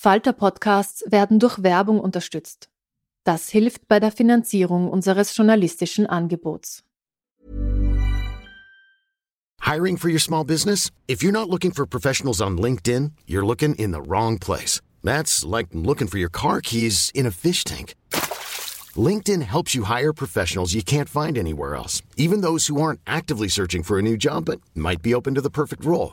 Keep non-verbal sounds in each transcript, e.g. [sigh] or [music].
Falter-Podcasts werden durch Werbung unterstützt. Das hilft bei der Finanzierung unseres journalistischen Angebots. Hiring for your small business? If you're not looking for professionals on LinkedIn, you're looking in the wrong place. That's like looking for your car keys in a fish tank. LinkedIn helps you hire professionals you can't find anywhere else, even those who aren't actively searching for a new job but might be open to the perfect role.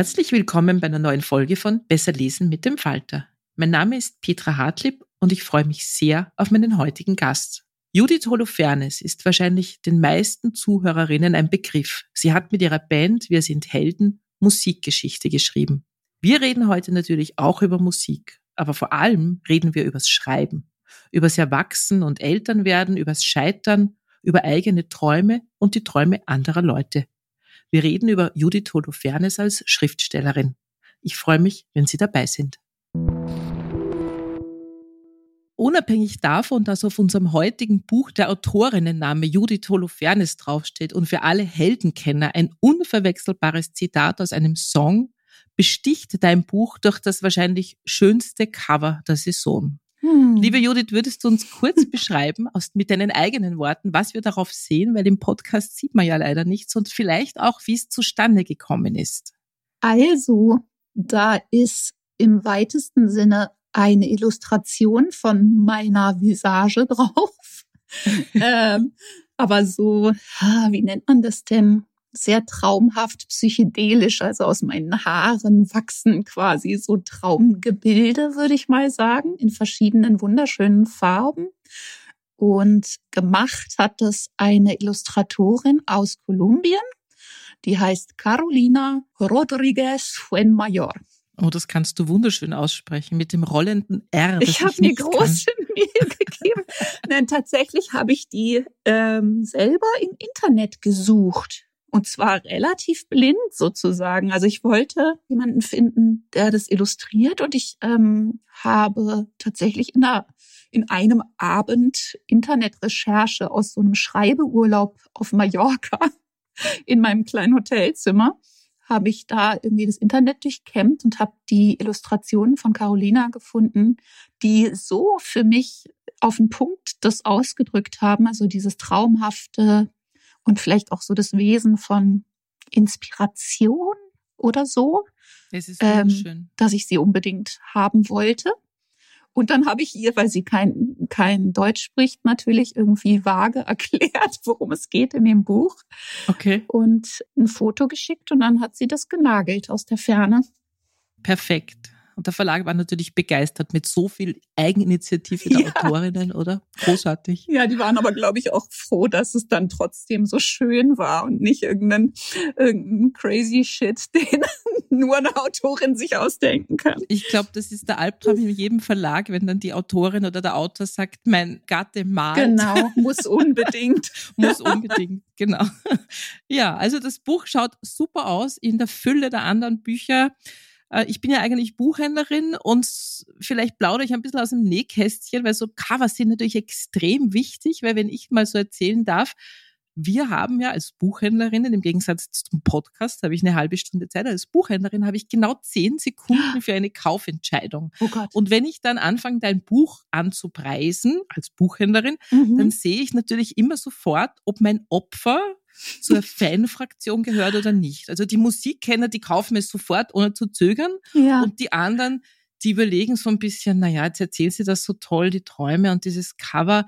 Herzlich willkommen bei einer neuen Folge von Besser lesen mit dem Falter. Mein Name ist Petra Hartlieb und ich freue mich sehr auf meinen heutigen Gast. Judith Holofernes ist wahrscheinlich den meisten Zuhörerinnen ein Begriff. Sie hat mit ihrer Band Wir sind Helden Musikgeschichte geschrieben. Wir reden heute natürlich auch über Musik, aber vor allem reden wir übers Schreiben, übers Erwachsen und Elternwerden, übers Scheitern, über eigene Träume und die Träume anderer Leute. Wir reden über Judith Holofernes als Schriftstellerin. Ich freue mich, wenn Sie dabei sind. Unabhängig davon, dass auf unserem heutigen Buch der Autorinnenname Judith Holofernes draufsteht und für alle Heldenkenner ein unverwechselbares Zitat aus einem Song, besticht dein Buch durch das wahrscheinlich schönste Cover der Saison. Hm. Liebe Judith, würdest du uns kurz [laughs] beschreiben, aus, mit deinen eigenen Worten, was wir darauf sehen, weil im Podcast sieht man ja leider nichts und vielleicht auch, wie es zustande gekommen ist. Also, da ist im weitesten Sinne eine Illustration von meiner Visage [laughs] drauf. [laughs] ähm, aber so, wie nennt man das denn? Sehr traumhaft psychedelisch, also aus meinen Haaren wachsen quasi so Traumgebilde, würde ich mal sagen, in verschiedenen wunderschönen Farben. Und gemacht hat es eine Illustratorin aus Kolumbien, die heißt Carolina Rodriguez Fuenmayor. Oh, das kannst du wunderschön aussprechen mit dem rollenden R. Ich habe mir große [laughs] Mühe gegeben. Nein, tatsächlich habe ich die ähm, selber im Internet gesucht. Und zwar relativ blind sozusagen. Also ich wollte jemanden finden, der das illustriert. Und ich ähm, habe tatsächlich in, einer, in einem Abend Internetrecherche aus so einem Schreibeurlaub auf Mallorca [laughs] in meinem kleinen Hotelzimmer habe ich da irgendwie das Internet durchkämmt und habe die Illustrationen von Carolina gefunden, die so für mich auf den Punkt das ausgedrückt haben, also dieses traumhafte und vielleicht auch so das Wesen von Inspiration oder so, Es ist ähm, dass ich sie unbedingt haben wollte. Und dann habe ich ihr, weil sie kein, kein Deutsch spricht, natürlich irgendwie vage [laughs] erklärt, worum es geht in dem Buch Okay, und ein Foto geschickt und dann hat sie das genagelt aus der Ferne. perfekt. Und der Verlag war natürlich begeistert mit so viel Eigeninitiative der Ja. Autorinnen, oder? Großartig. Ja, die waren aber, glaube ich, auch froh, dass es dann trotzdem so schön war und nicht irgendein, irgendein crazy Shit, [laughs] den nur eine Autorin sich ausdenken kann. Ich glaube, das ist der Albtraum in jedem Verlag, wenn dann die Autorin oder der Autor sagt, mein Gatte malt. Genau, muss [laughs] unbedingt. Muss unbedingt, genau. Ja, also das Buch schaut super aus in der Fülle der anderen Bücher. Äh, Ich bin ja eigentlich Buchhändlerin und vielleicht plaudere ich ein bisschen aus dem Nähkästchen, weil so Covers sind natürlich extrem wichtig, weil wenn ich mal so erzählen darf, wir haben ja als Buchhändlerinnen, im Gegensatz zum Podcast, habe ich eine halbe Stunde Zeit. Als Buchhändlerin habe ich genau zehn Sekunden für eine Kaufentscheidung. Oh Gott. Und wenn ich dann anfange, dein Buch anzupreisen als Buchhändlerin, Mhm. dann sehe ich natürlich immer sofort, ob mein Opfer zur Fanfraktion gehört oder nicht. Also die Musikkenner, die kaufen es sofort, ohne zu zögern. ja. Und die anderen, die überlegen so ein bisschen, naja, jetzt erzählt sie das so toll, die Träume und dieses Cover.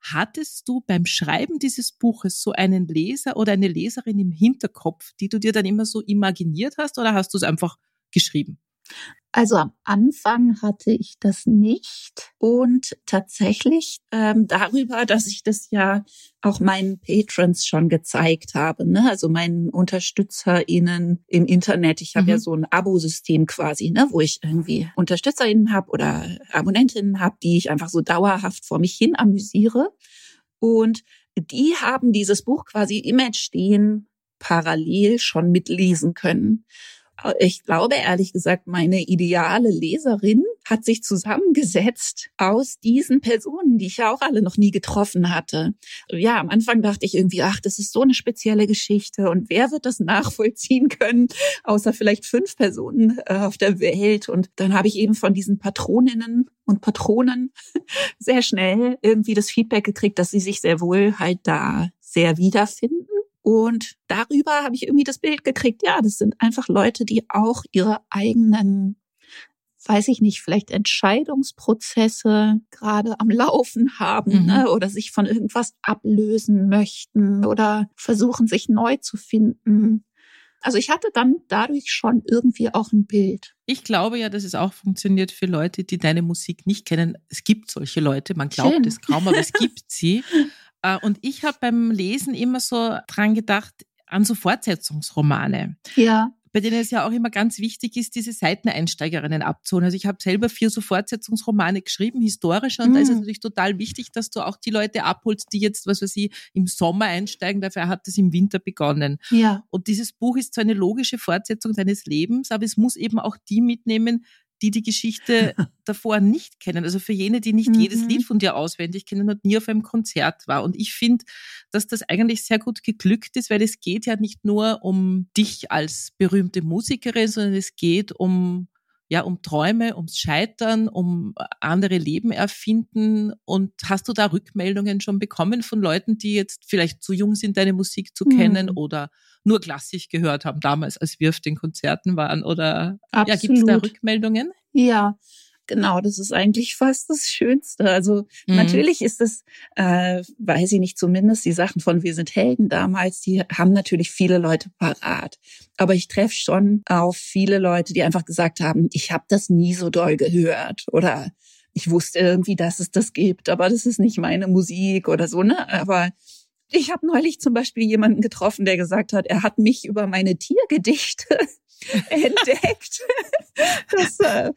Hattest du beim Schreiben dieses Buches so einen Leser oder eine Leserin im Hinterkopf, die du dir dann immer so imaginiert hast oder hast du es einfach geschrieben? Also am Anfang hatte ich das nicht und tatsächlich ähm, darüber, dass ich das ja auch meinen Patrons schon gezeigt habe, ne? also meinen UnterstützerInnen im Internet. Ich habe mhm. ja so ein Abo-System quasi, ne? wo ich irgendwie UnterstützerInnen habe oder AbonnentInnen habe, die ich einfach so dauerhaft vor mich hin amüsiere. Und die haben dieses Buch quasi im Entstehen parallel schon mitlesen können ich glaube ehrlich gesagt, meine ideale Leserin hat sich zusammengesetzt aus diesen Personen, die ich ja auch alle noch nie getroffen hatte. Ja, am Anfang dachte ich irgendwie, ach, das ist so eine spezielle Geschichte und wer wird das [laughs] nachvollziehen können, außer vielleicht fünf Personen äh, auf der Welt. Und dann habe ich eben von diesen Patroninnen und Patronen [laughs] sehr schnell irgendwie das Feedback gekriegt, dass sie sich sehr wohl halt da sehr wiederfinden und darüber habe ich irgendwie das Bild gekriegt, ja, das sind einfach Leute, die auch ihre eigenen, weiß ich nicht, vielleicht Entscheidungsprozesse gerade am Laufen haben mhm. ne? oder sich von irgendwas ablösen möchten oder versuchen, sich neu zu finden. Also ich hatte dann dadurch schon irgendwie auch ein Bild. Ich glaube ja, dass es auch funktioniert für Leute, die deine Musik nicht kennen. Es gibt solche Leute, man glaubt Schön. es kaum, aber es gibt [laughs] sie. Äh, und ich habe beim Lesen immer so dran gedacht, an so Fortsetzungsromane. Ja. Bei denen es ja auch immer ganz wichtig ist, diese Seiteneinsteigerinnen abzuholen. Also ich habe selber vier so Fortsetzungsromane geschrieben, historische, und mm. da ist es mm. natürlich total wichtig, dass du auch die Leute abholst, die jetzt, was weiß ich, im Sommer einsteigen, dafür hat es im Winter begonnen. Ja. Und dieses Buch ist so eine logische Fortsetzung deines Lebens, aber es muss eben auch die mitnehmen, die die Geschichte [laughs] davor nicht kennen. Also für jene, die nicht mhm. jedes Lied von dir auswendig kennen und nie auf einem Konzert war. Und ich finde, dass das eigentlich sehr gut geglückt ist, weil es geht ja nicht nur um dich als berühmte Musikerin, sondern es geht um ja, um Träume, ums Scheitern, um andere Leben erfinden. Und hast du da Rückmeldungen schon bekommen von Leuten, die jetzt vielleicht zu jung sind, deine Musik zu kennen mhm. oder nur klassisch gehört haben, damals, als wir auf den Konzerten waren? Oder Absolut. ja, gibt es da Rückmeldungen? Ja, Genau, das ist eigentlich fast das Schönste. Also mhm. natürlich ist es, äh, weiß ich nicht, zumindest die Sachen von Wir sind Helden damals, die haben natürlich viele Leute parat. Aber ich treffe schon auf viele Leute, die einfach gesagt haben, ich habe das nie so doll gehört oder ich wusste irgendwie, dass es das gibt, aber das ist nicht meine Musik oder so, ne? Aber ich habe neulich zum Beispiel jemanden getroffen, der gesagt hat, er hat mich über meine Tiergedichte [laughs] entdeckt. Das, äh,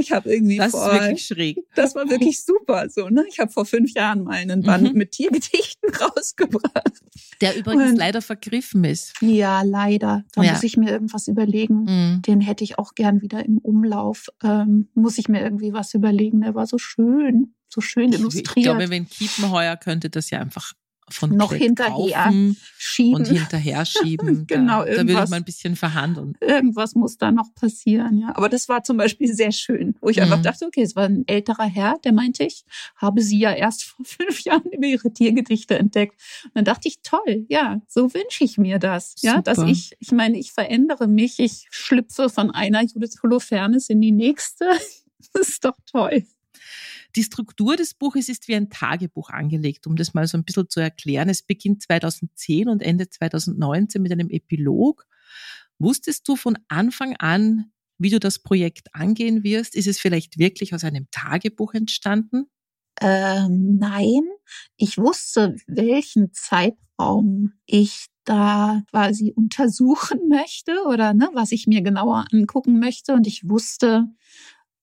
ich habe irgendwie das vor, ist wirklich schräg. Das war wirklich super. So, ne? Ich habe vor fünf Jahren mal einen Band mhm. mit Tiergedichten [laughs] rausgebracht. Der übrigens Und, leider vergriffen ist. Ja, leider. Da ja. muss ich mir irgendwas überlegen. Mhm. Den hätte ich auch gern wieder im Umlauf. Ähm, muss ich mir irgendwie was überlegen. Der war so schön, so schön illustriert. Ich glaube, wenn Kiepenheuer könnte das ja einfach von noch hinterher schieben und hinterher [laughs] schieben. genau, da, da würde ich mal ein bisschen verhandeln. Irgendwas muss da noch passieren, ja. Aber das war zum Beispiel sehr schön, wo ich mhm. einfach dachte, okay, es war ein älterer Herr, der meinte, ich habe sie ja erst [laughs] vor fünf Jahren über ihre Tiergedichte entdeckt. Und dann dachte ich, toll, ja, so wünsche ich mir das, Super. ja, dass ich, ich meine, ich verändere mich, ich schlüpfe von einer Judith Holofernes in die nächste. [laughs] Das ist doch toll. Die Struktur des Buches ist wie ein Tagebuch angelegt, um das mal so ein bisschen zu erklären. Es beginnt 2010 und endet 2019 mit einem Epilog. Wusstest du von Anfang an, wie du das Projekt angehen wirst? Ist es vielleicht wirklich aus einem Tagebuch entstanden? Ähm, nein, ich wusste, welchen Zeitraum ich da quasi untersuchen möchte oder ne, was ich mir genauer angucken möchte. Und ich wusste,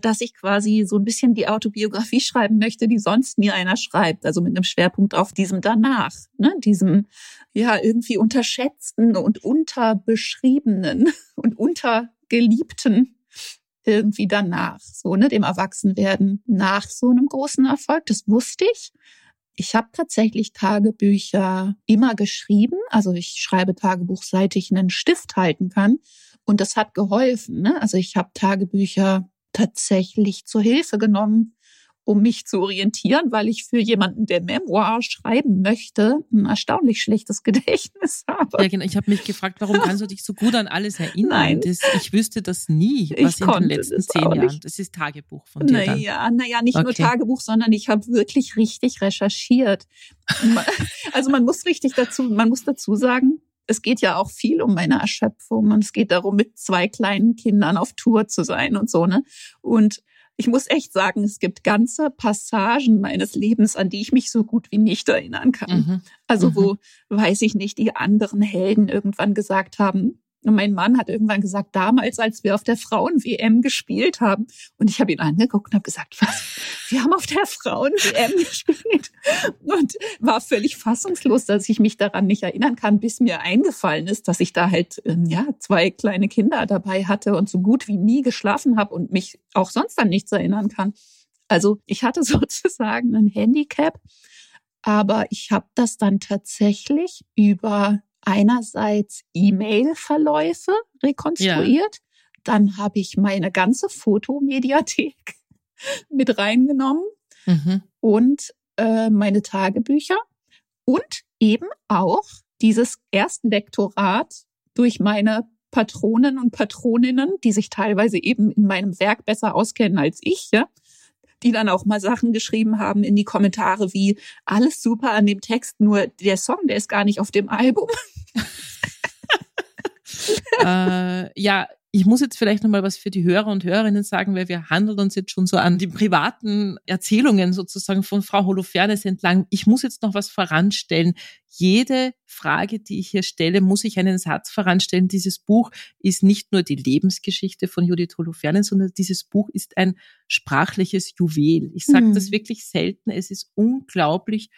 dass ich quasi so ein bisschen die Autobiografie [laughs] schreiben möchte, die sonst nie einer schreibt. Also mit einem Schwerpunkt auf diesem danach, ne? diesem ja irgendwie unterschätzten und unterbeschriebenen [laughs] und untergeliebten irgendwie danach, so ne, dem Erwachsenwerden nach so einem großen Erfolg. Das wusste ich. Ich habe tatsächlich Tagebücher immer geschrieben. Also ich schreibe Tagebuch, seit ich einen Stift halten kann. Und das hat geholfen. Ne? Also ich habe Tagebücher tatsächlich zur Hilfe genommen, um mich zu orientieren, weil ich für jemanden, der Memoir schreiben möchte, ein erstaunlich schlechtes [laughs] Gedächtnis habe. Ja, genau. Ich habe mich gefragt, warum kannst du dich so gut an alles erinnern? Nein. Das, ich wüsste das nie, was ich in den letzten zehn Jahren. Das ist Tagebuch von dir. Naja, naja, nicht okay. nur Tagebuch, sondern ich habe wirklich richtig recherchiert. [laughs] also man muss richtig dazu, man muss dazu sagen, es geht ja auch viel um meine Erschöpfung und es geht darum, mit zwei kleinen Kindern auf Tour zu sein und so, ne? Und ich muss echt sagen, es gibt ganze Passagen meines Lebens, an die ich mich so gut wie nicht erinnern kann. Mhm. Also wo, mhm. weiß ich nicht, die anderen Helden irgendwann gesagt haben, und mein Mann hat irgendwann gesagt, damals, als wir auf der Frauen-WM gespielt haben, und ich habe ihn angeguckt und habe gesagt, was? Wir haben auf der Frauen-WM gespielt. Und war völlig fassungslos, dass ich mich daran nicht erinnern kann, bis mir eingefallen ist, dass ich da halt ähm, ja zwei kleine Kinder dabei hatte und so gut wie nie geschlafen habe und mich auch sonst an nichts erinnern kann. Also ich hatte [laughs] sozusagen ein Handicap, aber ich habe das dann tatsächlich über einerseits E-Mail-Verläufe rekonstruiert. Ja. Dann habe ich meine ganze Fotomediathek [laughs] mit reingenommen mhm. und äh, meine Tagebücher und eben auch dieses Erstlektorat durch meine Patronen und Patroninnen, die sich teilweise eben in meinem Werk besser auskennen als ich, ja, die dann auch mal Sachen geschrieben haben in die Kommentare wie alles super an dem Text, nur der Song, der ist gar nicht auf dem Album. [laughs] [laughs] äh, ja, ich muss jetzt vielleicht nochmal was für die Hörer und Hörerinnen sagen, weil wir handeln uns jetzt schon so an die privaten Erzählungen sozusagen von Frau Holofernes entlang. Ich muss jetzt noch was voranstellen. Jede Frage, die ich hier stelle, muss ich einen Satz voranstellen. Dieses Buch ist nicht nur die Lebensgeschichte von Judith Holofernes, sondern dieses Buch ist ein sprachliches Juwel. Ich sage mhm. das wirklich selten. Es ist unglaublich,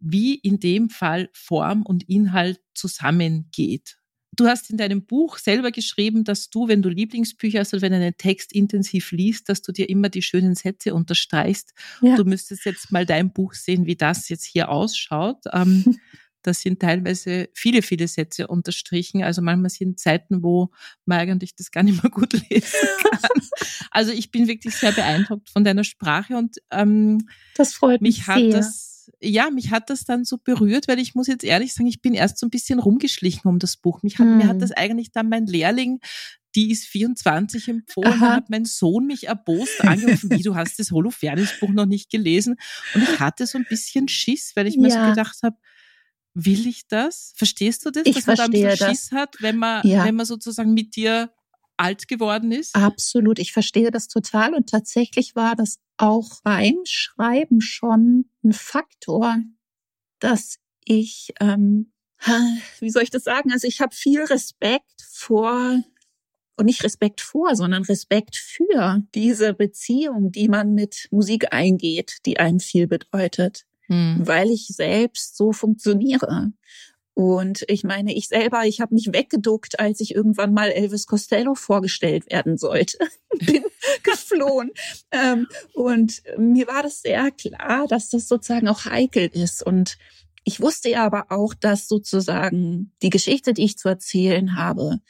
wie in dem Fall Form und Inhalt zusammengeht. Du hast in deinem Buch selber geschrieben, dass du, wenn du Lieblingsbücher hast oder wenn du einen Text intensiv liest, dass du dir immer die schönen Sätze unterstreichst. Ja. Du müsstest jetzt mal dein Buch sehen, wie das jetzt hier ausschaut. Ähm, [laughs] das sind teilweise viele, viele Sätze unterstrichen. Also manchmal sind Zeiten, wo man eigentlich das gar nicht mehr gut [laughs] lesen kann. Also ich bin wirklich sehr beeindruckt von deiner Sprache und ähm, das freut mich, mich hat sehr. das ja, mich hat das dann so berührt, weil ich muss jetzt ehrlich sagen, ich bin erst so ein bisschen rumgeschlichen um das Buch. Mich hat, hm. Mir hat hm. das eigentlich dann mein Lehrling, die ist 24 empfohlen, Aha. hat mein Sohn mich erbost angerufen, wie du hast das Holofernes-Buch noch nicht gelesen. Und ich hatte so ein bisschen Schiss, weil ich mir ja. so gedacht habe, will ich das? Verstehst du das, ich dass man da ein bisschen Schiss hat, wenn man, ja. wenn man sozusagen mit dir alt geworden ist? Absolut, ich verstehe das total und tatsächlich war das auch beim Schreiben schon ein Faktor, dass ich, ähm, [sighs] wie soll ich das sagen? Also ich habe viel Respekt vor und nicht Respekt vor, sondern Respekt für diese Beziehung, die man mit Musik eingeht, die einem viel bedeutet, hm. weil ich selbst so funktioniere. Und ich meine, ich selber, ich habe mich weggeduckt, als ich irgendwann mal Elvis Costello vorgestellt werden sollte. [laughs] Bin [laughs] geflohen. Ähm, und mir war das sehr klar, dass das sozusagen auch heikel ist. Und ich wusste ja aber auch, dass sozusagen die Geschichte, die ich zu erzählen habe,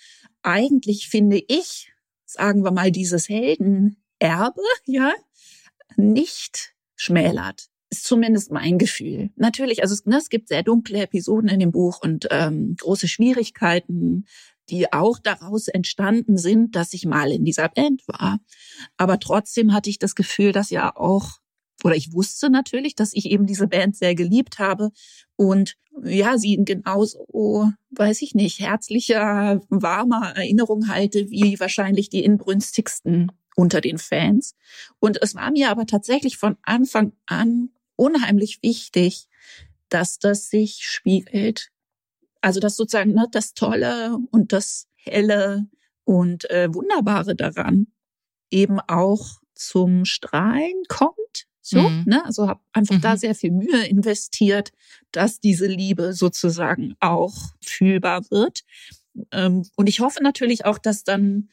eigentlich finde ich, sagen wir mal, dieses Heldenerbe, ja, nicht schmälert ist zumindest mein Gefühl. Natürlich, also es, ne, es gibt sehr dunkle Episoden in dem Buch und ähm, große Schwierigkeiten, die auch daraus entstanden sind, dass ich mal in dieser Band war. Aber trotzdem hatte ich das Gefühl, dass ja auch, oder ich wusste natürlich, dass ich eben diese Band sehr geliebt habe und ja, sie genauso, weiß ich nicht, herzlicher, warmer Erinnerung halte, wie wahrscheinlich die inbrünstigsten unter den Fans. Und es war mir aber tatsächlich von Anfang an unheimlich wichtig, dass das sich spiegelt. Also dass sozusagen ne, das Tolle und das Helle und äh, Wunderbare daran eben auch zum Strahlen kommt. So, mhm. ne? Also habe einfach mhm. da sehr viel Mühe investiert, dass diese Liebe sozusagen auch fühlbar wird. Ähm, und ich hoffe natürlich auch, dass dann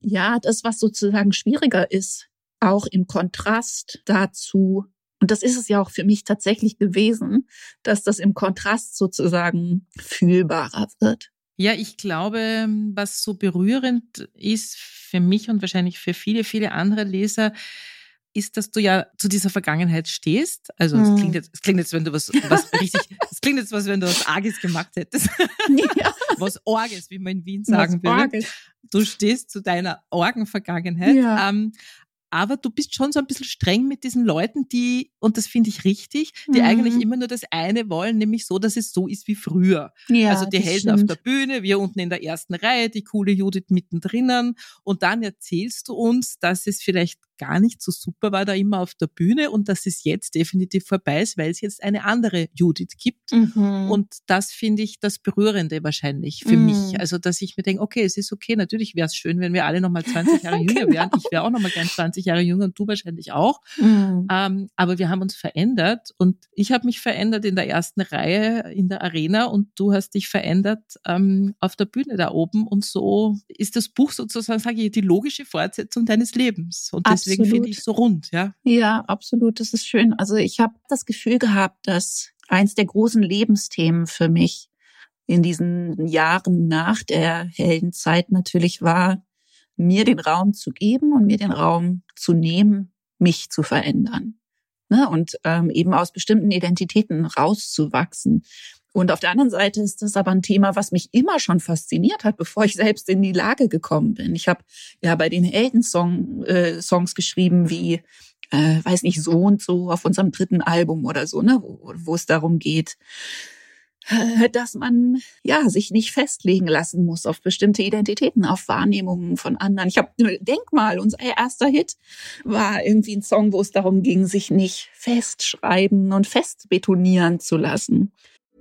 ja das, was sozusagen schwieriger ist, auch im Kontrast dazu und das ist es ja auch für mich tatsächlich gewesen, dass das im Kontrast sozusagen fühlbarer wird. Ja, ich glaube, was so berührend ist für mich und wahrscheinlich für viele, viele andere Leser, ist, dass du ja zu dieser Vergangenheit stehst. Also es klingt jetzt, es klingt jetzt, wenn du was, was richtig, [laughs] es klingt jetzt was, wenn du was Arges gemacht hättest. [laughs] Ja. was Orges, wie man in Wien sagen würde. Du stehst zu deiner Orgenvergangenheit. Ja. Ähm, aber du bist schon so ein bisschen streng mit diesen Leuten, die, und das finde ich richtig, die mhm. eigentlich immer nur das eine wollen, nämlich so, dass es so ist wie früher. Ja, also die Helden stimmt. auf der Bühne, wir unten in der ersten Reihe, die coole Judith mittendrin. Und dann erzählst du uns, dass es vielleicht gar nicht so super war da immer auf der Bühne und dass es jetzt definitiv vorbei ist, weil es jetzt eine andere Judith gibt. Mhm. Und das finde ich das Berührende wahrscheinlich für mhm. mich. Also, dass ich mir denke, okay, es ist okay, natürlich wäre es schön, wenn wir alle nochmal 20 Jahre [laughs] jünger genau. wären. Ich wäre auch nochmal gern 20 Jahre jünger und du wahrscheinlich auch. Mhm. Ähm, aber wir haben uns verändert und ich habe mich verändert in der ersten Reihe in der Arena und du hast dich verändert ähm, auf der Bühne da oben und so ist das Buch sozusagen, sage ich, die logische Fortsetzung deines Lebens. Und deswegen deswegen finde ich so rund, ja. Ja, absolut. Das ist schön. Also ich habe das Gefühl gehabt, dass eins der großen Lebensthemen für mich in diesen Jahren nach der Heldenzeit natürlich war, mir den Raum zu geben und mir den Raum zu nehmen, mich zu verändern. Ne? Und ähm, eben aus bestimmten Identitäten rauszuwachsen. Und auf der anderen Seite ist das aber ein Thema, was mich immer schon fasziniert hat, bevor ich selbst in die Lage gekommen bin. Ich habe ja bei den Helden-Songs äh, Songs geschrieben wie, äh, weiß nicht, so und so auf unserem dritten Album oder so, ne, wo, wo es darum geht, äh, dass man ja sich nicht festlegen lassen muss auf bestimmte Identitäten, auf Wahrnehmungen von anderen. Ich habe Denkmal, unser erster Hit war irgendwie ein Song, wo es darum ging, sich nicht festschreiben und festbetonieren zu lassen.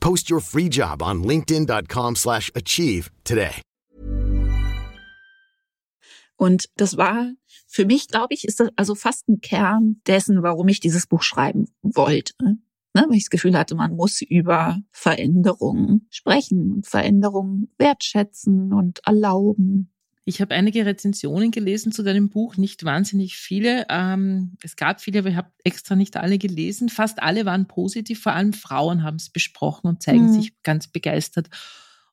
Post your free job on linkedin.com slash achieve today. Und das war für mich, glaube ich, ist das also fast ein Kern dessen, warum ich dieses Buch schreiben wollte. Ne, weil ich das Gefühl hatte, man muss über Veränderungen sprechen, Veränderungen wertschätzen und erlauben. Ich habe einige Rezensionen gelesen zu deinem Buch, nicht wahnsinnig viele. Ähm, es gab viele, aber ich habe extra nicht alle gelesen. Fast alle waren positiv, vor allem Frauen haben es besprochen und zeigen mhm. sich ganz begeistert.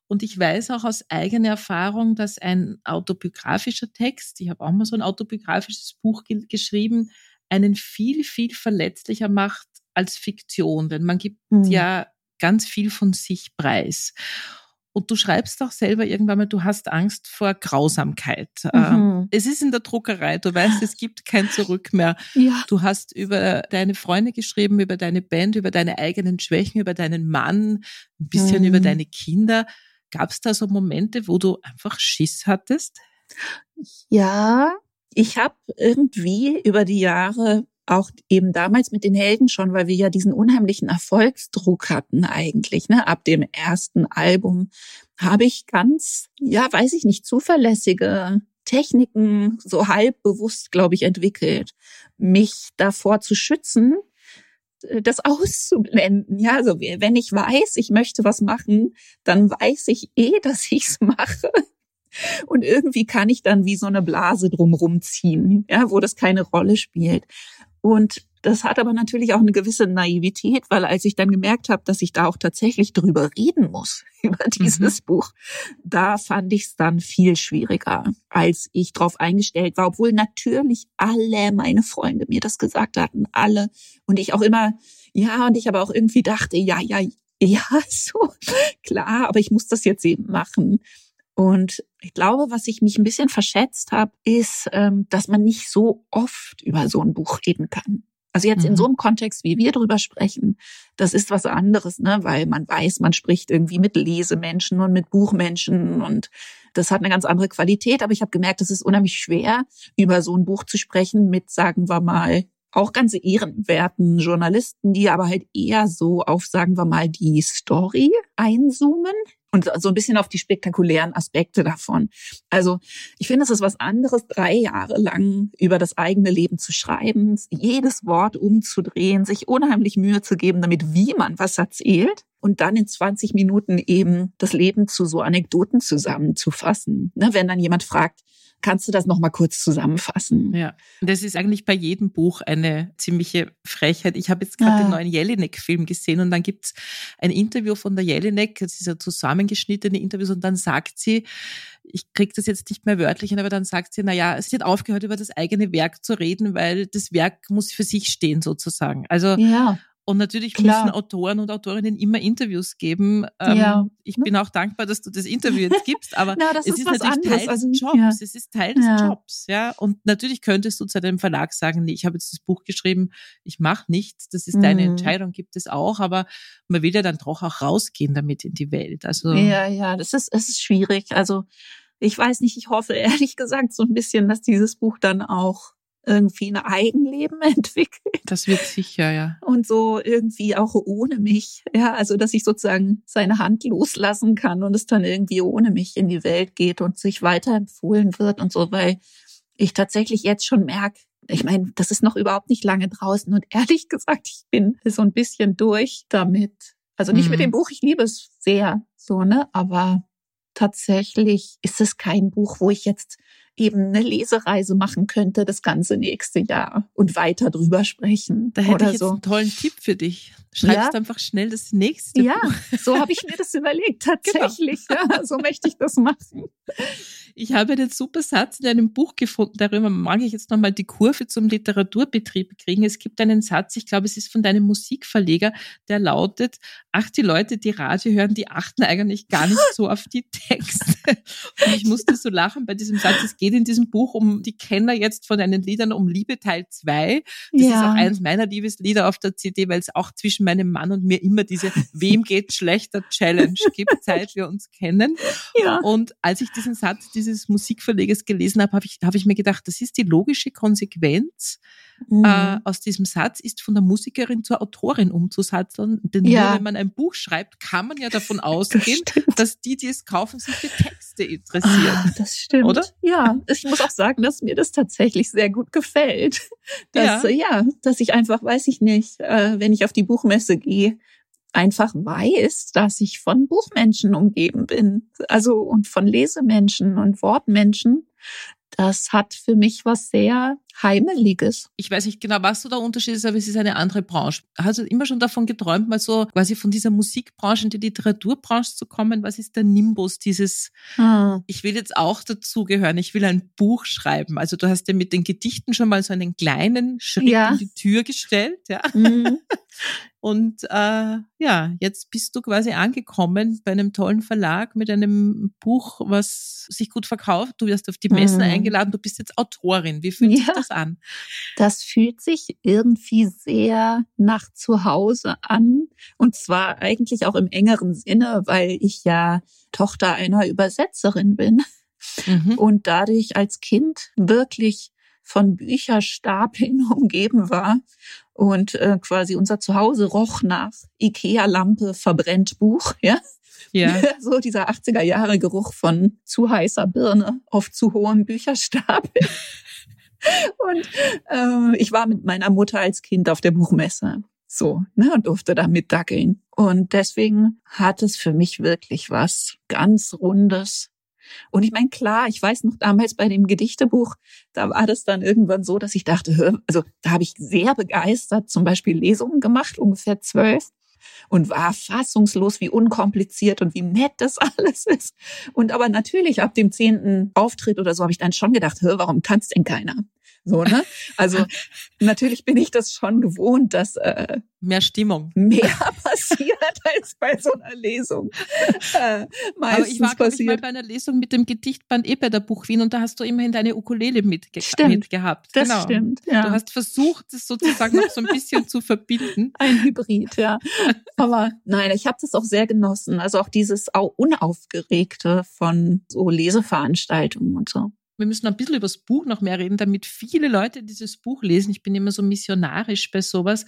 Und ich weiß auch aus eigener Erfahrung, dass ein autobiografischer Text, ich habe auch mal so ein autobiografisches Buch ge geschrieben, einen viel, viel verletzlicher macht als Fiktion, denn man gibt mhm. ja ganz viel von sich preis. Und du schreibst auch selber irgendwann mal, du hast Angst vor Grausamkeit. Ähm, mhm. Es ist in der Druckerei, du weißt, es gibt kein Zurück mehr. Ja. Du hast über deine Freunde geschrieben, über deine Band, über deine eigenen Schwächen, über deinen Mann, ein bisschen mhm. über deine Kinder. Gab es da so Momente, wo du einfach Schiss hattest? Ja, ich habe irgendwie über die Jahre auch eben damals mit den Helden schon, weil wir ja diesen unheimlichen Erfolgsdruck hatten eigentlich. Ne? Ab dem ersten Album habe ich ganz, ja, weiß ich nicht, zuverlässige Techniken so halb bewusst, glaube ich, entwickelt, mich davor zu schützen, äh, das [laughs] auszublenden. Ja, also wenn ich weiß, ich möchte was machen, dann weiß ich eh, dass ich's [laughs] mache. Und irgendwie kann ich dann wie so eine Blase drumrum ziehen, ja, wo das keine Rolle spielt. Und das hat aber natürlich auch eine gewisse Naivität, weil als ich dann gemerkt habe, dass ich da auch tatsächlich drüber reden muss, [laughs] über dieses mhm. Buch, da fand ich es dann viel schwieriger, als ich drauf eingestellt war, obwohl natürlich alle meine Freunde mir das gesagt hatten, alle. Und ich auch immer, ja, und ich aber auch irgendwie dachte, ja, ja, ja, [laughs] so, klar, aber ich muss das jetzt eben machen. Und ich glaube, was ich mich ein bisschen verschätzt habe, ist, ähm, dass man nicht so oft über so ein Buch reden kann. Also jetzt mhm. in so einem Kontext, wie wir drüber sprechen, das ist was anderes, ne? weil man weiß, man spricht irgendwie mit Lesemenschen und mit Buchmenschen und das hat eine ganz andere Qualität. Aber ich habe gemerkt, es ist unheimlich schwer, über so ein Buch zu sprechen mit, sagen wir mal, auch ganz ehrenwerten Journalisten, die aber halt eher so auf, sagen wir mal, die Story einzoomen, und so ein bisschen auf die spektakulären Aspekte davon. Also ich finde, es ist was anderes, drei Jahre lang über das eigene Leben zu schreiben, jedes Wort umzudrehen, sich unheimlich Mühe zu geben, damit wie man was erzählt und dann in 20 Minuten eben das Leben zu so Anekdoten zusammenzufassen. Ne, wenn dann jemand fragt, Kannst du das noch mal kurz zusammenfassen? Ja, das ist eigentlich bei jedem Buch eine ziemliche Frechheit. Ich habe jetzt gerade ja. den neuen Jelinek-Film gesehen und dann gibt's ein Interview von der Jelinek, das ist ja zusammengeschnittene Interviews und dann sagt sie, ich kriege das jetzt nicht mehr wörtlich hin, aber dann sagt sie, na ja, sie hat aufgehört, über das eigene Werk zu reden, weil das Werk muss für sich stehen sozusagen. Also ja. Und natürlich Klar. müssen Autoren und Autorinnen immer Interviews geben. Ähm, ja. Ich bin auch dankbar, dass du das Interview jetzt gibst, aber [laughs] Na, es ist, ist natürlich anderes. Teil des also, Jobs. Ja. Es ist Teil des ja. Jobs, ja. Und natürlich könntest du zu deinem Verlag sagen, nee, ich habe jetzt das Buch geschrieben, ich mache nichts. Das ist mhm. deine Entscheidung, gibt es auch, aber man will ja dann doch auch rausgehen damit in die Welt. Also ja, ja, das ist, es ist schwierig. Also ich weiß nicht, ich hoffe [laughs] ehrlich gesagt so ein bisschen, dass dieses Buch dann auch irgendwie ein Eigenleben [laughs] entwickelt. Das wird sicher, ja. Und so irgendwie auch ohne mich. Ja, also dass ich sozusagen seine Hand loslassen kann und es dann irgendwie ohne mich in die Welt geht und sich weiterempfohlen wird und so, weil ich tatsächlich jetzt schon merke, ich meine, das ist noch überhaupt nicht lange draußen und [laughs] ehrlich gesagt, ich bin so ein bisschen durch damit. Also nicht mhm. mit dem Buch, ich liebe es sehr, so, ne, aber tatsächlich ist es kein Buch, wo ich jetzt eben eine Lesereise machen könnte das ganze nächste Jahr und weiter drüber sprechen. Da hätte ich jetzt so. einen tollen Tipp für dich. Schreibst ja. einfach schnell das nächste. Ja, Buch. so habe ich mir das [laughs] überlegt, genau. tatsächlich. Genau. Ja, so möchte ich das machen. Ich habe einen super Satz in einem Buch gefunden, darüber mag ich jetzt nochmal die Kurve zum Literaturbetrieb kriegen. Es gibt einen Satz, ich glaube, es ist von deinem Musikverleger, der lautet, ach, die Leute, die Radio hören, die achten eigentlich gar nicht so auf die Texte. Und ich musste so lachen bei diesem Satz. Es geht in diesem Buch um die Kenner jetzt von deinen Liedern um Liebe Teil 2. Das ja. ist auch eines meiner Liebeslieder auf der CD, weil es auch zwischen meinem Mann und mir immer diese [laughs] Wem geht schlechter Challenge gibt, [laughs] seit wir uns kennen. Ja. Und als ich diesen Satz, diese dieses Musikverleges gelesen habe, habe ich, hab ich mir gedacht, das ist die logische Konsequenz mhm. äh, aus diesem Satz, ist von der Musikerin zur Autorin umzusatteln. Denn ja. nur wenn man ein Buch schreibt, kann man ja davon [laughs] ausgehen, das dass die, die es kaufen, sich für Texte interessieren. Ah, das stimmt. Oder? Ja, ich muss auch sagen, dass mir das tatsächlich sehr gut gefällt. Dass, ja. ja, dass ich einfach, weiß ich nicht, äh, wenn ich auf die Buchmesse gehe, einfach weiß, dass ich von Buchmenschen umgeben bin, also und von Lesemenschen und Wortmenschen. Das hat für mich was sehr Heimeliges. Ich weiß nicht genau, was so der Unterschied ist, aber es ist eine andere Branche. Hast du immer schon davon geträumt, mal so quasi von dieser Musikbranche in die Literaturbranche zu kommen? Was ist der Nimbus dieses, hm. ich will jetzt auch dazugehören, ich will ein Buch schreiben. Also du hast ja mit den Gedichten schon mal so einen kleinen Schritt ja. in die Tür gestellt, ja. Mhm. Und äh, ja, jetzt bist du quasi angekommen bei einem tollen Verlag mit einem Buch, was sich gut verkauft. Du wirst auf die Messen mhm. eingeladen, du bist jetzt Autorin. Wie fühlt ja. sich das an? Das fühlt sich irgendwie sehr nach Zuhause an. Und zwar eigentlich auch im engeren Sinne, weil ich ja Tochter einer Übersetzerin bin. Mhm. Und dadurch als Kind wirklich von Bücherstapeln [laughs] umgeben war und äh, quasi unser Zuhause roch nach Ikea-Lampe, verbrennt Buch, [laughs] ja. Ja. [laughs] so dieser 80er Jahre Geruch von zu heißer Birne auf zu hohem Bücherstapel. [laughs] und äh, ich war mit meiner Mutter als Kind auf der Buchmesse. So, ne, und durfte da mitdackeln. Und deswegen hat es für mich wirklich was ganz Rundes, und ich meine, klar, ich weiß noch damals bei dem Gedichtebuch, da war das dann irgendwann so, dass ich dachte, also da habe ich sehr begeistert zum Beispiel Lesungen gemacht, ungefähr zwölf und war fassungslos, wie unkompliziert und wie nett das [laughs] alles ist. Und aber natürlich ab dem zehnten Auftritt oder so habe ich dann schon gedacht, warum kann es denn keiner? So, ne? Also [laughs] natürlich bin ich das schon gewohnt, dass äh, mehr Stimmung, mehr [laughs] passiert als bei so einer Lesung. Äh, Aber ich war passiert. Ich mal bei einer Lesung mit dem Gedichtband eh bei der Buch Wien und da hast du immerhin deine Ukulele mitge stimmt, mitgehabt. Das genau. stimmt. Ja. Du hast versucht, es sozusagen noch so ein bisschen zu verbinden. [laughs] Ein Hybrid, ja. Aber nein, ich habe das auch sehr genossen. Also auch dieses unaufgeregte von so Leseveranstaltungen und so wir müssen ein bisschen über das Buch noch mehr reden, damit viele Leute dieses Buch lesen. Ich bin immer so missionarisch bei sowas.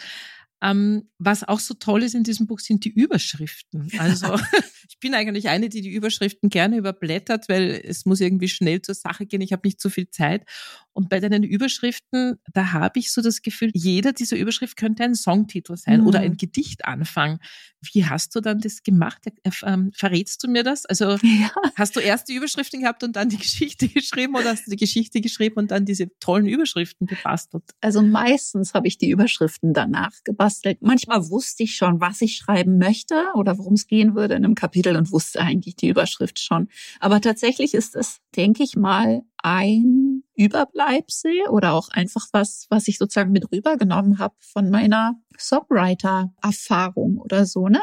Ähm, was auch so toll ist in diesem Buch sind die Überschriften. Also [laughs] Ich bin eigentlich eine, die die Überschriften gerne überblättert, weil es muss irgendwie schnell zur Sache gehen. Ich habe nicht so viel Zeit. Und bei deinen Überschriften, da habe ich so das Gefühl, jeder dieser Überschrift könnte ein Songtitel sein mhm. oder ein Gedichtanfang. Wie hast du dann das gemacht? Ähm, verrätst du mir das? Also [laughs] ja. hast du erst die Überschriften gehabt und dann die [laughs] Geschichte geschrieben oder hast du die Geschichte geschrieben und dann diese tollen Überschriften gebastelt? Also meistens habe ich die Überschriften danach gebastelt. Manchmal wusste ich schon, was ich schreiben möchte oder worum es gehen würde in einem Kapitel und wusste eigentlich die Überschrift schon. Aber tatsächlich ist es, denke ich mal, ein Überbleibsel oder auch einfach was, was ich sozusagen mit rübergenommen habe von meiner Songwriter-Erfahrung oder so. Ne?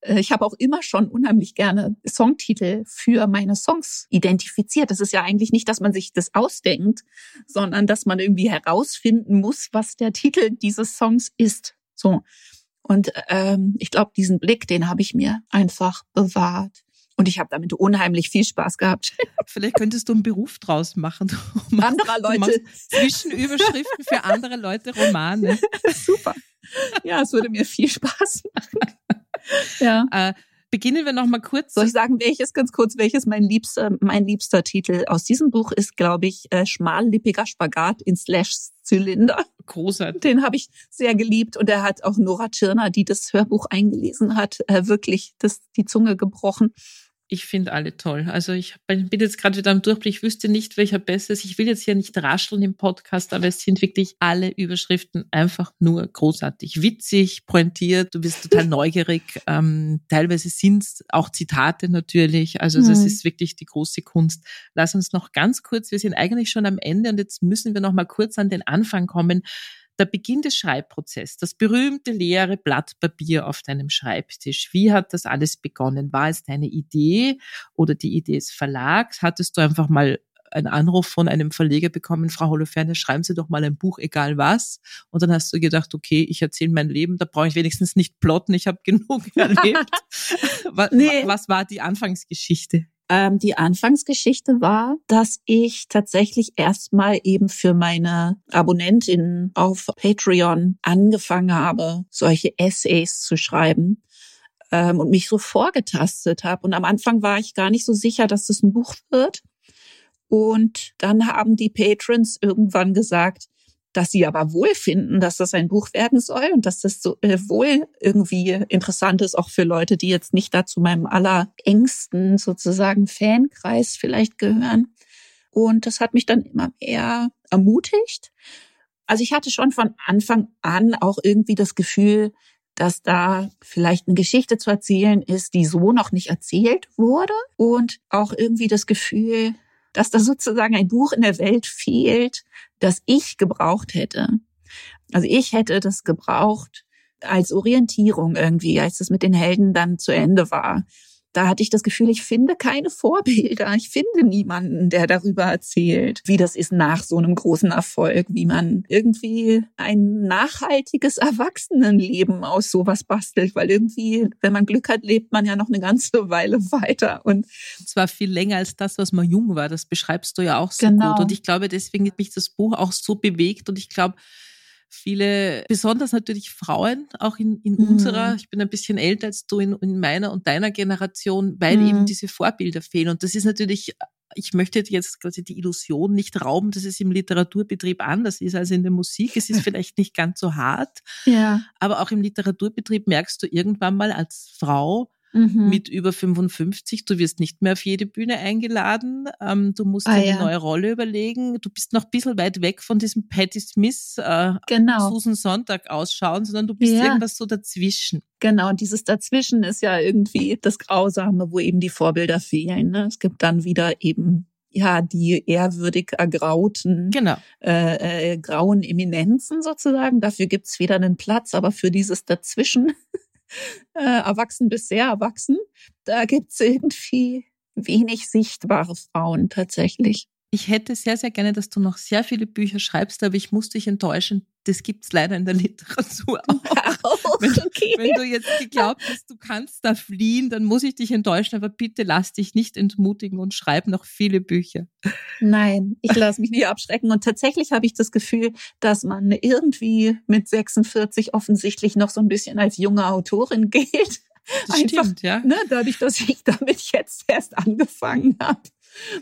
Äh, ich habe auch immer schon unheimlich gerne Songtitel für meine Songs identifiziert. Das ist ja eigentlich nicht, dass man sich das ausdenkt, sondern dass man irgendwie herausfinden muss, was der Titel dieses Songs ist. So. Und ähm, ich glaube, diesen Blick, den habe ich mir einfach bewahrt. Und ich habe damit unheimlich viel Spaß gehabt. [laughs] Vielleicht könntest du einen Beruf draus machen. Du Anderer Leute. Zwischenüberschriften für andere Leute Romane. [laughs] Super. Ja, es würde mir viel Spaß machen. [laughs] Ja. Äh, beginnen wir noch mal kurz. Soll ich sagen, welches ganz kurz, welches mein liebster, mein liebster Titel aus diesem Buch ist, glaube ich, äh, schmallippiger Spagat in Slash Zylinder. Großartig. Den habe ich sehr geliebt und er hat auch Nora Tschirner, die das Hörbuch eingelesen hat, äh, wirklich das, die Zunge gebrochen ich finde alle toll. Also ich bin jetzt gerade wieder am Durchblick, ich wüsste nicht, welcher besser ist. Ich will jetzt hier nicht rascheln im Podcast, aber es sind wirklich alle Überschriften einfach nur großartig. Witzig, pointiert, du bist total [laughs] neugierig. Ähm, teilweise sind es auch Zitate natürlich. Also das mhm. ist wirklich die große Kunst. Lass uns noch ganz kurz, wir sind eigentlich schon am Ende und jetzt müssen wir noch mal kurz an den Anfang kommen der Beginn des Schreibprozesses, das berühmte leere Blatt Papier auf deinem Schreibtisch. Wie hat das alles begonnen? War es deine Idee oder die Idee des Verlags? Hattest du einfach mal einen Anruf von einem Verleger bekommen, Frau Holofernes, schreiben Sie doch mal ein Buch, egal was. Und dann hast du gedacht, okay, ich erzähle mein Leben, da brauche ich wenigstens nicht plotten, ich habe [laughs] genug erlebt. [laughs] was, nee. was war die Anfangsgeschichte? Ähm, die Anfangsgeschichte war, dass ich tatsächlich erstmal eben für meine Abonnentinnen auf Patreon angefangen habe, solche Essays zu schreiben ähm, und mich so vorgetastet habe. Und am Anfang war ich gar nicht so sicher, dass das ein Buch wird. Und dann haben die Patrons irgendwann gesagt, dass sie aber wohl finden, dass das ein Buch werden soll und dass das so äh, wohl irgendwie interessant ist, auch für Leute, die jetzt nicht dazu meinem allerengsten sozusagen Fankreis vielleicht gehören. Und das hat mich dann immer mehr ermutigt. Also ich hatte schon von Anfang an auch irgendwie das Gefühl, dass da vielleicht eine Geschichte zu erzählen ist, die so noch nicht erzählt wurde und auch irgendwie das Gefühl, dass da sozusagen ein Buch in der Welt fehlt, das ich gebraucht hätte. Also ich hätte das gebraucht als Orientierung irgendwie, als es mit den Helden dann zu Ende war da hatte ich das Gefühl, ich finde keine Vorbilder. Ich finde niemanden, der darüber erzählt, wie das ist nach so einem großen Erfolg, wie man irgendwie ein nachhaltiges Erwachsenenleben aus sowas bastelt, weil irgendwie, wenn man Glück hat, lebt man ja noch eine ganze Weile weiter und zwar viel länger als das, was man jung war. Das beschreibst du ja auch so genau. gut. Und ich glaube, deswegen hat mich das Buch auch so bewegt und ich glaube, viele, besonders natürlich Frauen, auch in, in mhm. unserer, ich bin ein bisschen älter als du, in, in meiner und deiner Generation, weil mhm. eben diese Vorbilder fehlen. Und das ist natürlich ich möchte jetzt quasi die Illusion nicht rauben, dass es im Literaturbetrieb anders ist als in der Musik. Es ist [laughs] vielleicht nicht ganz so hart, ja. aber auch im Literaturbetrieb merkst du irgendwann mal als Frau, mhm. mit über 55. Du wirst nicht mehr auf jede Bühne eingeladen. Ähm, du musst ah, dir eine ja. neue Rolle überlegen. Du bist noch ein bisschen weit weg von diesem Patty Smith, äh, genau. Susan Sonntag ausschauen, sondern du bist ja. irgendwas so dazwischen. Genau, und dieses Dazwischen ist ja irgendwie das Grausame, wo eben die Vorbilder fehlen. Ne? Es gibt dann wieder eben ja die ehrwürdig ergrauten genau. äh, äh, grauen Eminenzen sozusagen. Dafür gibt's wieder einen Platz, aber für dieses Dazwischen äh, erwachsen bis sehr erwachsen. Da gibt's irgendwie wenig sichtbare Frauen tatsächlich. Ich hätte sehr, sehr gerne, dass du noch sehr viele Bücher schreibst, aber ich muss dich enttäuschen. Das gibt's leider in der Literatur [laughs] auch. [laughs] wenn, okay. wenn, du jetzt geglaubt hast, du kannst da fliehen, dann muss ich dich enttäuschen, aber bitte lass dich nicht entmutigen und schreib noch viele Bücher. Nein, ich lasse mich nicht abschrecken. Und tatsächlich habe ich das Gefühl, dass man irgendwie mit 46 offensichtlich noch so ein bisschen als junge Autorin gilt. Das Einfach, stimmt, ja. Ne, dadurch, dass ich damit jetzt erst angefangen habe.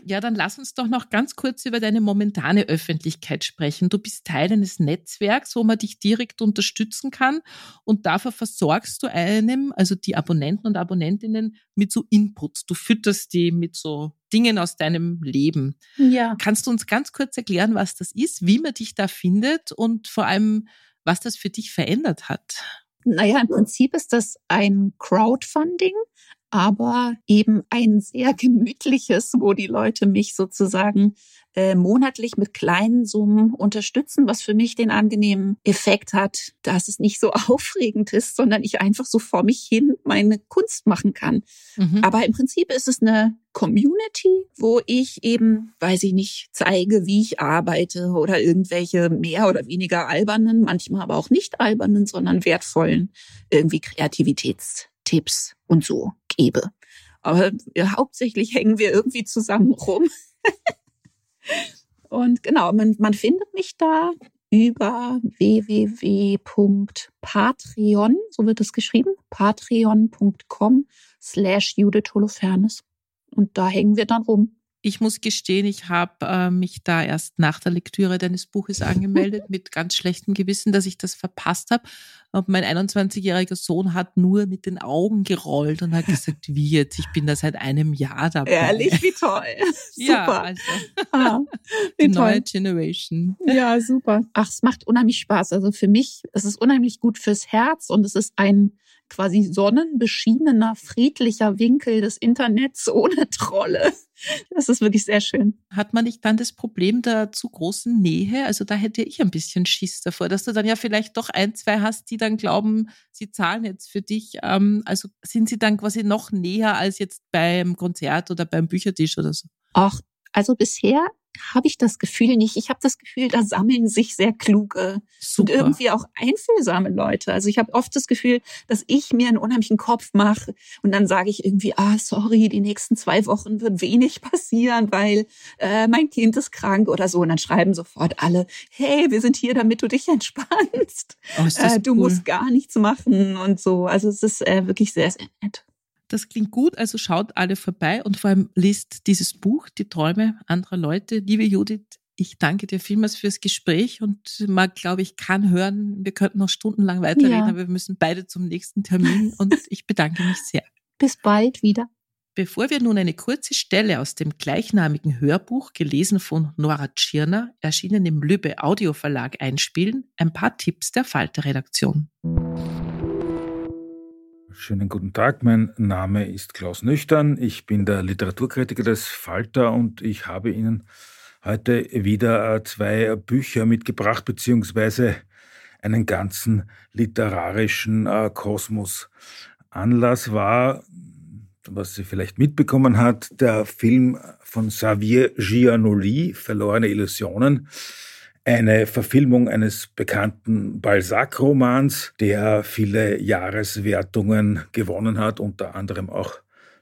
Ja, dann lass uns doch noch ganz kurz über deine momentane Öffentlichkeit sprechen. Du bist Teil eines Netzwerks, wo man dich direkt unterstützen kann und dafür versorgst du einem, also die Abonnenten und Abonnentinnen, mit so Inputs. Du fütterst die mit so Dingen aus deinem Leben. Ja. Kannst du uns ganz kurz erklären, was das ist, wie man dich da findet und vor allem, was das für dich verändert hat? Naja, im Prinzip ist das ein Crowdfunding, aber eben ein sehr gemütliches, wo die Leute mich sozusagen äh, monatlich mit kleinen Summen unterstützen, was für mich den angenehmen Effekt hat, dass es nicht so [laughs] aufregend ist, sondern ich einfach so vor mich hin meine Kunst machen kann. Mhm. Aber im Prinzip ist es eine Community, wo ich eben, weiß ich nicht, zeige, wie ich arbeite oder irgendwelche mehr oder weniger albernen, manchmal aber auch nicht albernen, sondern wertvollen irgendwie Kreativitätstipps und so gebe. Aber ja, hauptsächlich hängen wir irgendwie zusammen rum. [laughs] und genau, man, man findet mich da über www.patreon, so wird es geschrieben, patreon.com slash Judith Holofernes. Und da hängen wir dann rum. Ich muss gestehen, ich habe äh, mich da erst nach der Lektüre deines Buches angemeldet, [laughs] mit ganz schlechtem Gewissen, dass ich das verpasst habe. Und mein 21-jähriger Sohn hat nur mit den Augen gerollt und hat gesagt, wie jetzt? Ich bin da seit einem Jahr dabei. Ehrlich, wie [laughs] toll. ja, super. also Ah, die wie neue toll. Generation. Ja, super. Ach, es macht unheimlich Spaß. Also für mich, es ist unheimlich gut fürs Herz und es ist ein quasi sonnenbeschienener, friedlicher Winkel des Internets ohne Trolle. Das ist wirklich sehr schön. Hat man nicht dann das Problem der zu großen Nähe? Also da hätte ich ein bisschen Schiss davor, dass du dann ja vielleicht doch ein, zwei hast, die dann glauben, sie zahlen jetzt für dich. Ähm, also sind sie dann quasi noch näher als jetzt beim Konzert oder beim Büchertisch oder so? Ach, also bisher habe ich das Gefühl nicht. Ich habe das Gefühl, da sammeln sich sehr kluge Super. und irgendwie auch einfühlsame Leute. Also ich habe oft das Gefühl, dass ich mir einen unheimlichen Kopf mache und dann sage ich irgendwie, ah, sorry, die nächsten zwei Wochen wird wenig [laughs] passieren, weil äh, mein Kind ist krank oder so. Und dann schreiben sofort alle, hey, wir sind hier, damit du dich entspannst. Oh, Äh, du cool. musst gar nichts machen und so. Also es ist äh, wirklich sehr, sehr nett. Das klingt gut, also schaut alle vorbei und vor allem liest dieses Buch, Die Träume anderer Leute. Liebe Judith, ich danke dir vielmals fürs Gespräch und man, glaube ich, kann hören, wir könnten noch stundenlang weiterreden, Ja. aber wir müssen beide zum nächsten Termin [laughs] und ich bedanke mich sehr. Bis bald wieder. Bevor wir nun eine kurze Stelle aus dem gleichnamigen Hörbuch, gelesen von Nora Tschirner, erschienen im Lübbe Audio Verlag, einspielen, ein paar Tipps der Falter-Redaktion. Schönen guten Tag, mein Name ist Klaus Nüchtern. Ich bin der Literaturkritiker des Falter und ich habe Ihnen heute wieder äh, zwei Bücher mitgebracht, beziehungsweise einen ganzen literarischen äh, Kosmos. Anlass war, was sie vielleicht mitbekommen hat, der Film von Xavier Giannoli, Verlorene Illusionen, eine Verfilmung eines bekannten Balzac-Romans, der viele Jahreswertungen gewonnen hat, unter anderem auch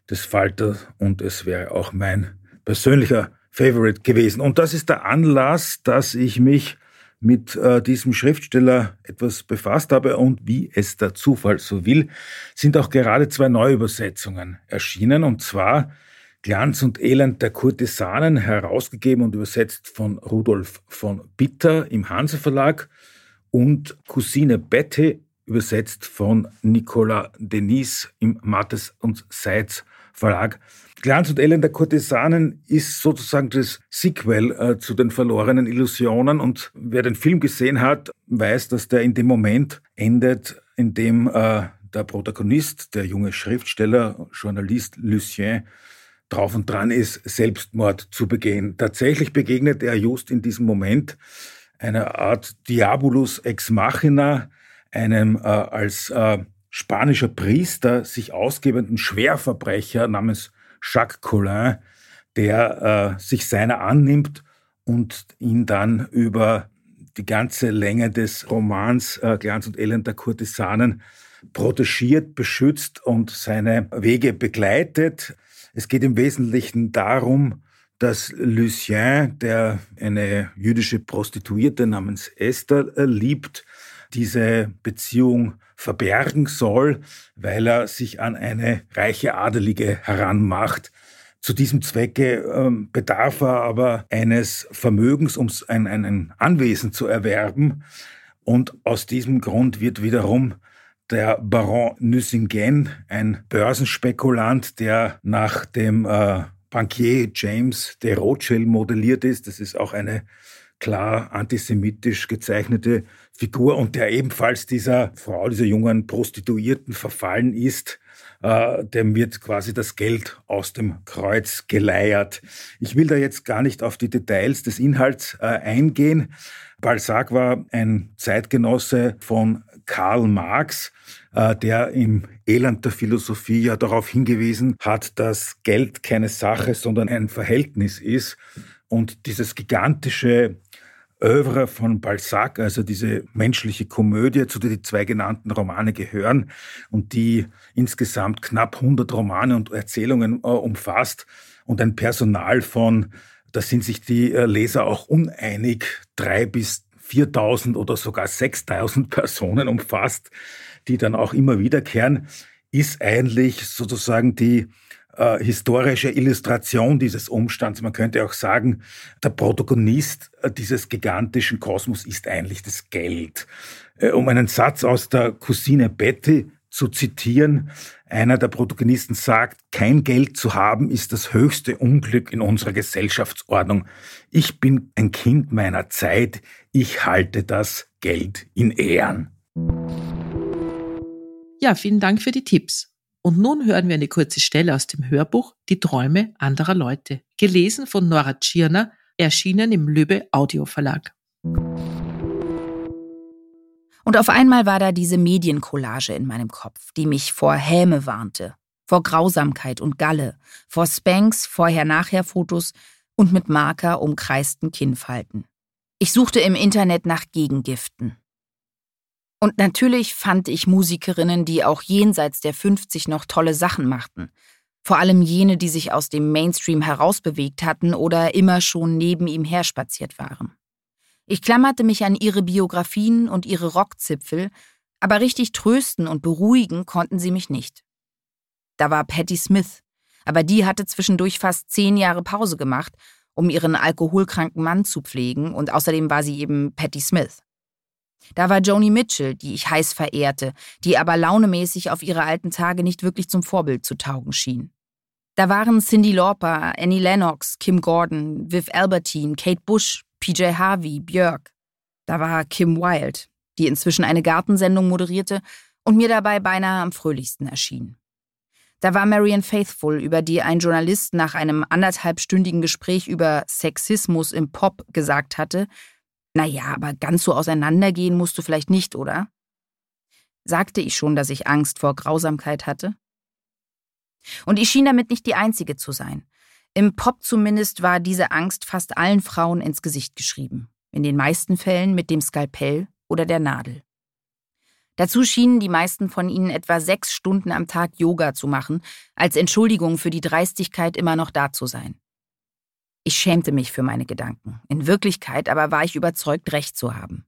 des Falter und es wäre auch mein persönlicher Favorite gewesen. Und das ist der Anlass, dass ich mich mit äh, diesem Schriftsteller etwas befasst habe und wie es der Zufall so will, sind auch gerade zwei Neuübersetzungen erschienen und zwar Glanz und Elend der Kurtisanen, herausgegeben und übersetzt von Rudolf von Bitter im Hanse Verlag und Cousine Betty, übersetzt von Nicolas Denis im Mattes und Seitz Verlag. Glanz und Elend der Kurtisanen ist sozusagen das Sequel äh, zu den verlorenen Illusionen und wer den Film gesehen hat, weiß, dass der in dem Moment endet, in dem äh, der Protagonist, der junge Schriftsteller, Journalist Lucien, drauf und dran ist, Selbstmord zu begehen. Tatsächlich begegnet er just in diesem Moment einer Art Diabolus ex machina, einem äh, als äh, spanischer Priester sich ausgebenden Schwerverbrecher namens Jacques Collin, der äh, sich seiner annimmt und ihn dann über die ganze Länge des Romans äh, Glanz und Elend der Kurtisanen protegiert, beschützt und seine Wege begleitet. Es geht im Wesentlichen darum, dass Lucien, der eine jüdische Prostituierte namens Esther äh, liebt, diese Beziehung verbergen soll, weil er sich an eine reiche Adelige heranmacht. Zu diesem Zwecke ähm, bedarf er aber eines Vermögens, um ein, ein Anwesen zu erwerben. Und aus diesem Grund wird wiederum der Baron Nucingen, ein Börsenspekulant, der nach dem äh, Bankier James de Rothschild modelliert ist. Das ist auch eine klar antisemitisch gezeichnete Figur und der ebenfalls dieser Frau, dieser jungen Prostituierten verfallen ist, äh, dem wird quasi das Geld aus dem Kreuz geleiert. Ich will da jetzt gar nicht auf die Details des Inhalts äh, eingehen. Balzac war ein Zeitgenosse von Karl Marx, äh, der im Elend der Philosophie ja darauf hingewiesen hat, dass Geld keine Sache, sondern ein Verhältnis ist. Und dieses gigantische Oeuvre von Balzac, also diese menschliche Komödie, zu der die zwei genannten Romane gehören und die insgesamt knapp 100 Romane und Erzählungen äh, umfasst und ein Personal von, da sind sich die äh, Leser auch uneinig, drei bis 4000 oder sogar 6000 Personen umfasst, die dann auch immer wiederkehren, ist eigentlich sozusagen die äh, historische Illustration dieses Umstands. Man könnte auch sagen, der Protagonist äh, dieses gigantischen Kosmos ist eigentlich das Geld. Äh, um einen Satz aus der Cousine Betty zu zitieren, einer der Protagonisten sagt, kein Geld zu haben ist das höchste Unglück in unserer Gesellschaftsordnung. Ich bin ein Kind meiner Zeit, ich halte das Geld in Ehren. Ja, vielen Dank für die Tipps. Und nun hören wir eine kurze Stelle aus dem Hörbuch Die Träume anderer Leute, gelesen von Nora Tschirner, erschienen im Lübbe Audio Verlag. Und auf einmal war da diese Mediencollage in meinem Kopf, die mich vor Häme warnte, vor Grausamkeit und Galle, vor Spanks, Vorher-Nachher-Fotos und mit Marker umkreisten Kinnfalten. Ich suchte im Internet nach Gegengiften. Und natürlich fand ich Musikerinnen, die auch jenseits der 50 noch tolle Sachen machten. Vor allem jene, die sich aus dem Mainstream herausbewegt hatten oder immer schon neben ihm herspaziert waren. Ich klammerte mich an ihre Biografien und ihre Rockzipfel, aber richtig trösten und beruhigen konnten sie mich nicht. Da war Patti Smith, aber die hatte zwischendurch fast zehn Jahre Pause gemacht, um ihren alkoholkranken Mann zu pflegen, und außerdem war sie eben Patti Smith. Da war Joni Mitchell, die ich heiß verehrte, die aber launemäßig auf ihre alten Tage nicht wirklich zum Vorbild zu taugen schien. Da waren Cindy Lauper, Annie Lennox, Kim Gordon, Viv Albertine, Kate Bush, PJ Harvey, Björk. Da war Kim Wilde, die inzwischen eine Gartensendung moderierte und mir dabei beinahe am fröhlichsten erschien. Da war Marian Faithful, über die ein Journalist nach einem anderthalbstündigen Gespräch über Sexismus im Pop gesagt hatte, naja, aber ganz so auseinandergehen musst du vielleicht nicht, oder? Sagte ich schon, dass ich Angst vor Grausamkeit hatte? Und ich schien damit nicht die Einzige zu sein. Im Pop zumindest war diese Angst fast allen Frauen ins Gesicht geschrieben, in den meisten Fällen mit dem Skalpell oder der Nadel. Dazu schienen die meisten von ihnen etwa sechs Stunden am Tag Yoga zu machen, als Entschuldigung für die Dreistigkeit immer noch da zu sein. Ich schämte mich für meine Gedanken. In Wirklichkeit aber war ich überzeugt, recht zu haben.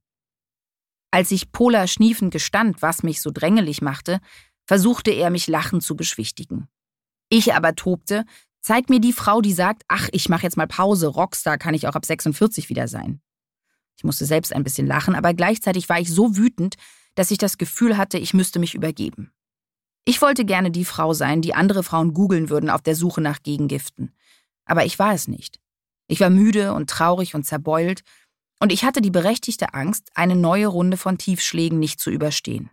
Als ich Pola schniefend gestand, was mich so drängelig machte, versuchte er mich lachend zu beschwichtigen. Ich aber tobte, Zeig mir die Frau, die sagt, ach, ich mache jetzt mal Pause, Rockstar kann ich auch ab 46 wieder sein. Ich musste selbst ein bisschen lachen, aber gleichzeitig war ich so wütend, dass ich das Gefühl hatte, ich müsste mich übergeben. Ich wollte gerne die Frau sein, die andere Frauen googeln würden auf der Suche nach Gegengiften. Aber ich war es nicht. Ich war müde und traurig und zerbeult, und ich hatte die berechtigte Angst, eine neue Runde von Tiefschlägen nicht zu überstehen.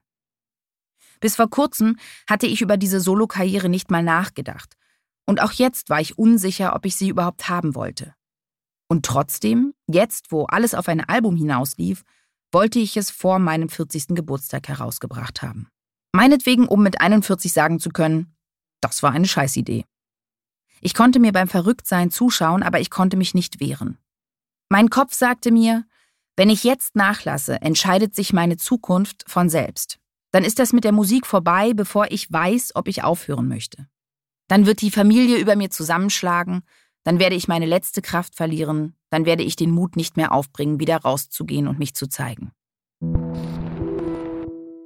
Bis vor kurzem hatte ich über diese Solokarriere nicht mal nachgedacht und auch jetzt war ich unsicher, ob ich sie überhaupt haben wollte. Und trotzdem, jetzt, wo alles auf ein Album hinauslief, wollte ich es vor meinem 40. Geburtstag herausgebracht haben. Meinetwegen, um mit 41 sagen zu können, das war eine Scheißidee. Ich konnte mir beim Verrücktsein zuschauen, aber ich konnte mich nicht wehren. Mein Kopf sagte mir, wenn ich jetzt nachlasse, entscheidet sich meine Zukunft von selbst. Dann ist das mit der Musik vorbei, bevor ich weiß, ob ich aufhören möchte. Dann wird die Familie über mir zusammenschlagen, dann werde ich meine letzte Kraft verlieren, dann werde ich den Mut nicht mehr aufbringen, wieder rauszugehen und mich zu zeigen.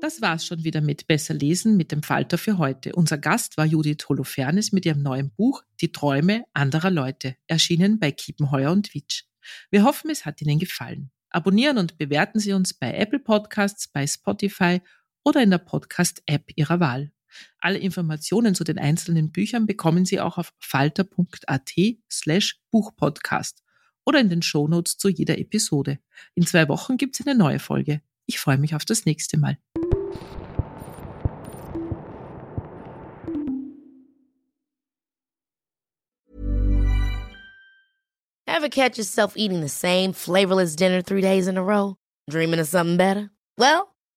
Das war's schon wieder mit Besser lesen mit dem Falter für heute. Unser Gast war Judith Holofernes mit ihrem neuen Buch Die Träume anderer Leute, erschienen bei Kiepenheuer und Witsch. Wir hoffen, es hat Ihnen gefallen. Abonnieren und bewerten Sie uns bei Apple Podcasts, bei Spotify oder in der Podcast-App Ihrer Wahl. Alle Informationen zu den einzelnen Büchern bekommen Sie auch auf falter.at slash Buchpodcast oder in den Shownotes zu jeder Episode. In zwei Wochen gibt es eine neue Folge. Ich freue mich auf das nächste Mal. Ever catch yourself eating the same flavorless dinner three days in a row? Dreaming of something better? Well,